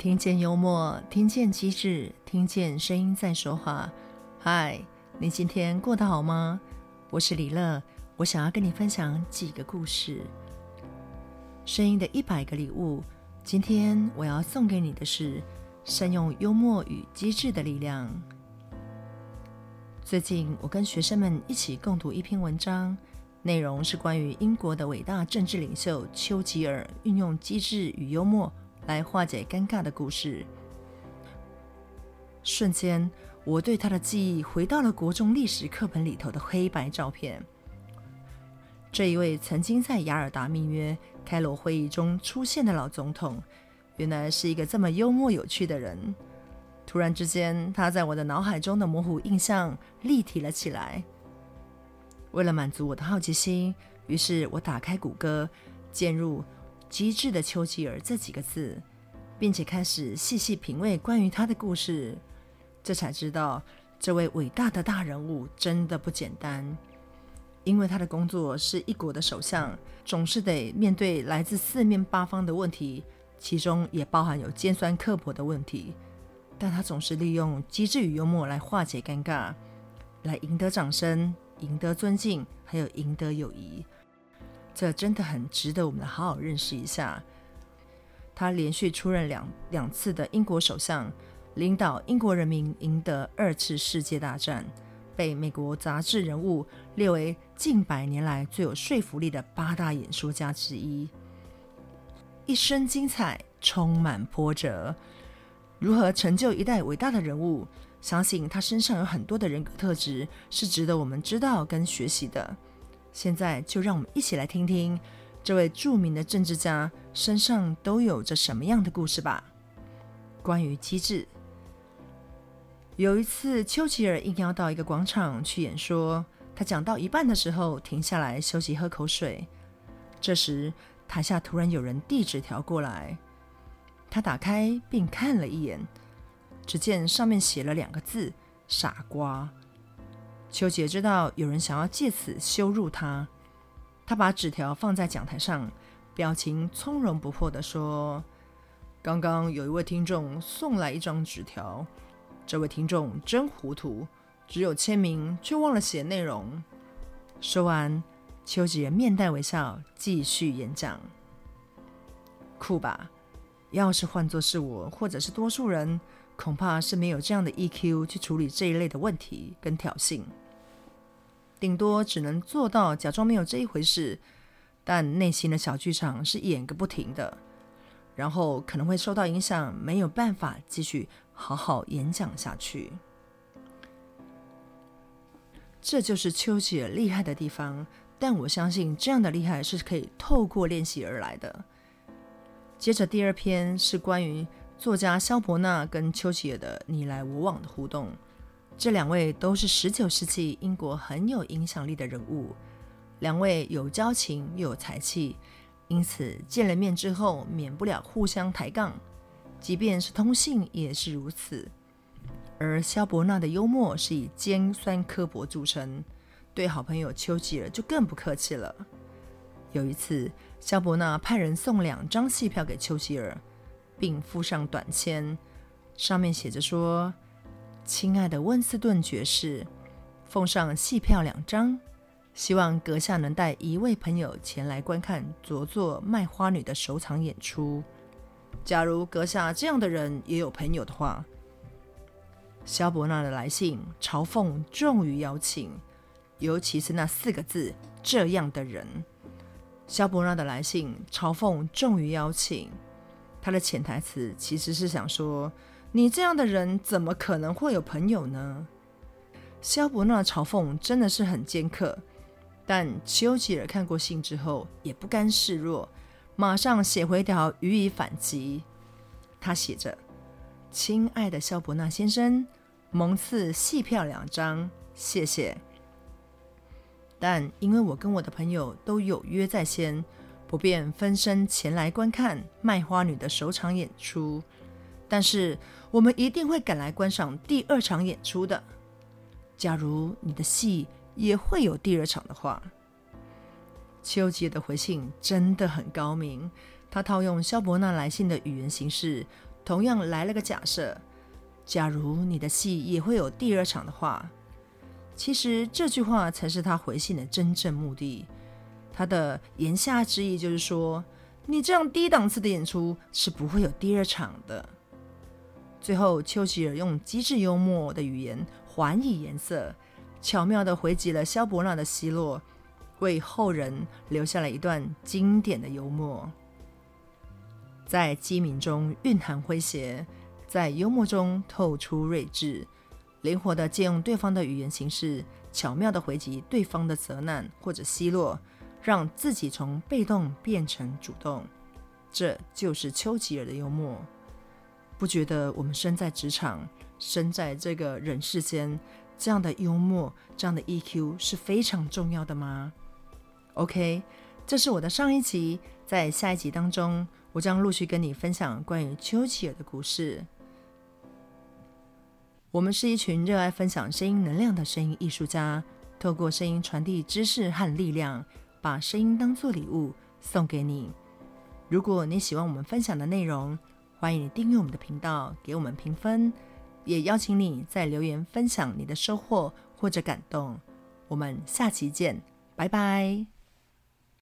听见幽默，听见机智，听见声音在说话。嗨，你今天过得好吗？我是李乐，我想要跟你分享几个故事。声音的一百个礼物，今天我要送给你的是善用幽默与机智的力量。最近我跟学生们一起共读一篇文章。内容是关于英国的伟大政治领袖丘吉尔运用机智与幽默来化解尴尬的故事。瞬间，我对他的记忆回到了国中历史课本里头的黑白照片。这一位曾经在雅尔达密约开罗会议中出现的老总统，原来是一个这么幽默有趣的人。突然之间，他在我的脑海中的模糊印象立体了起来。为了满足我的好奇心，于是我打开谷歌，键入“机智的丘吉尔”这几个字，并且开始细细品味关于他的故事。这才知道，这位伟大的大人物真的不简单，因为他的工作是一国的首相，总是得面对来自四面八方的问题，其中也包含有尖酸刻薄的问题。但他总是利用机智与幽默来化解尴尬，来赢得掌声。赢得尊敬，还有赢得友谊，这真的很值得我们好好认识一下。他连续出任两两次的英国首相，领导英国人民赢得二次世界大战，被美国杂志人物列为近百年来最有说服力的八大演说家之一。一生精彩，充满波折，如何成就一代伟大的人物？相信他身上有很多的人格特质，是值得我们知道跟学习的。现在就让我们一起来听听这位著名的政治家身上都有着什么样的故事吧。关于机智，有一次丘吉尔应邀到一个广场去演说，他讲到一半的时候停下来休息喝口水。这时台下突然有人递纸条过来，他打开并看了一眼。只见上面写了两个字“傻瓜”。丘吉尔知道有人想要借此羞辱他，他把纸条放在讲台上，表情从容不迫地说：“刚刚有一位听众送来一张纸条，这位听众真糊涂，只有签名却忘了写内容。”说完，丘吉尔面带微笑继续演讲。酷吧？要是换作是我，或者是多数人。恐怕是没有这样的 EQ 去处理这一类的问题跟挑衅，顶多只能做到假装没有这一回事，但内心的小剧场是演个不停的，然后可能会受到影响，没有办法继续好好演讲下去。这就是丘吉尔厉害的地方，但我相信这样的厉害是可以透过练习而来的。接着第二篇是关于。作家萧伯纳跟丘吉尔的你来我往的互动，这两位都是十九世纪英国很有影响力的人物，两位有交情又有才气，因此见了面之后免不了互相抬杠，即便是通信也是如此。而萧伯纳的幽默是以尖酸刻薄著称，对好朋友丘吉尔就更不客气了。有一次，萧伯纳派人送两张戏票给丘吉尔。并附上短签，上面写着说：“亲爱的温斯顿爵士，奉上戏票两张，希望阁下能带一位朋友前来观看拙作《卖花女》的首场演出。假如阁下这样的人也有朋友的话。”萧伯纳的来信嘲讽重于邀请，尤其是那四个字“这样的人”。萧伯纳的来信嘲讽重于邀请。他的潜台词其实是想说：“你这样的人怎么可能会有朋友呢？”萧伯纳嘲讽真的是很尖刻，但丘吉尔看过信之后也不甘示弱，马上写回条予以反击。他写着：“亲爱的萧伯纳先生，蒙赐戏票两张，谢谢。但因为我跟我的朋友都有约在先。”不便分身前来观看《卖花女》的首场演出，但是我们一定会赶来观赏第二场演出的。假如你的戏也会有第二场的话，丘吉尔的回信真的很高明。他套用肖伯纳来信的语言形式，同样来了个假设：假如你的戏也会有第二场的话，其实这句话才是他回信的真正目的。他的言下之意就是说，你这样低档次的演出是不会有第二场的。最后，丘吉尔用机智幽默的语言还以颜色，巧妙地回击了萧伯纳的奚落，为后人留下了一段经典的幽默。在机敏中蕴含诙谐，在幽默中透出睿智，灵活地借用对方的语言形式，巧妙地回击对方的责难或者奚落。让自己从被动变成主动，这就是丘吉尔的幽默。不觉得我们身在职场，身在这个人世间，这样的幽默，这样的 EQ 是非常重要的吗？OK，这是我的上一集，在下一集当中，我将陆续跟你分享关于丘吉尔的故事。我们是一群热爱分享声音能量的声音艺术家，透过声音传递知识和力量。把声音当作礼物送给你。如果你喜欢我们分享的内容，欢迎你订阅我们的频道，给我们评分，也邀请你在留言分享你的收获或者感动。我们下期见，拜拜。